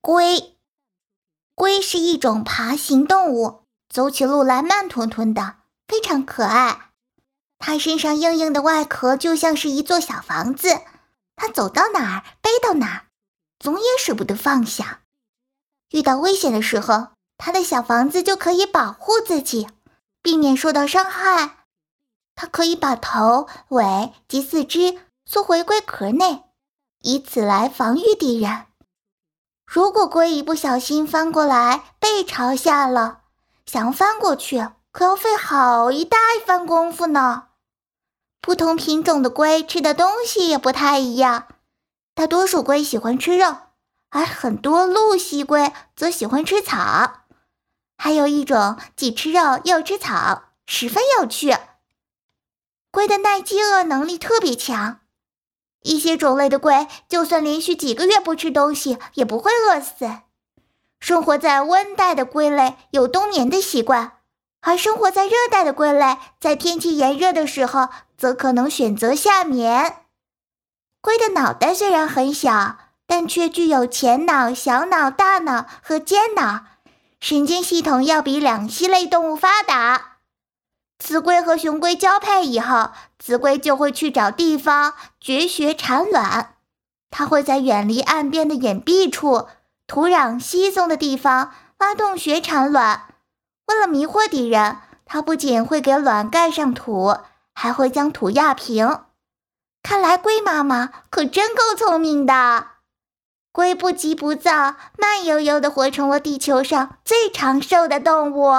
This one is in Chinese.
龟，龟是一种爬行动物，走起路来慢吞吞的，非常可爱。它身上硬硬的外壳就像是一座小房子，它走到哪儿背到哪儿，总也舍不得放下。遇到危险的时候，它的小房子就可以保护自己，避免受到伤害。它可以把头、尾及四肢缩回龟壳内，以此来防御敌人。如果龟一不小心翻过来，背朝下了，想翻过去可要费好一大番功夫呢。不同品种的龟吃的东西也不太一样，大多数龟喜欢吃肉，而很多陆栖龟则喜欢吃草。还有一种既吃肉又吃草，十分有趣。龟的耐饥饿能力特别强。一些种类的龟，就算连续几个月不吃东西，也不会饿死。生活在温带的龟类有冬眠的习惯，而生活在热带的龟类，在天气炎热的时候，则可能选择夏眠。龟的脑袋虽然很小，但却具有前脑、小脑、大脑和尖脑，神经系统要比两栖类动物发达。雌龟和雄龟交配以后，雌龟就会去找地方绝穴产卵。它会在远离岸边的隐蔽处、土壤稀松的地方挖洞穴产卵。为了迷惑敌人，它不仅会给卵盖上土，还会将土压平。看来龟妈妈可真够聪明的。龟不急不躁，慢悠悠地活成了地球上最长寿的动物。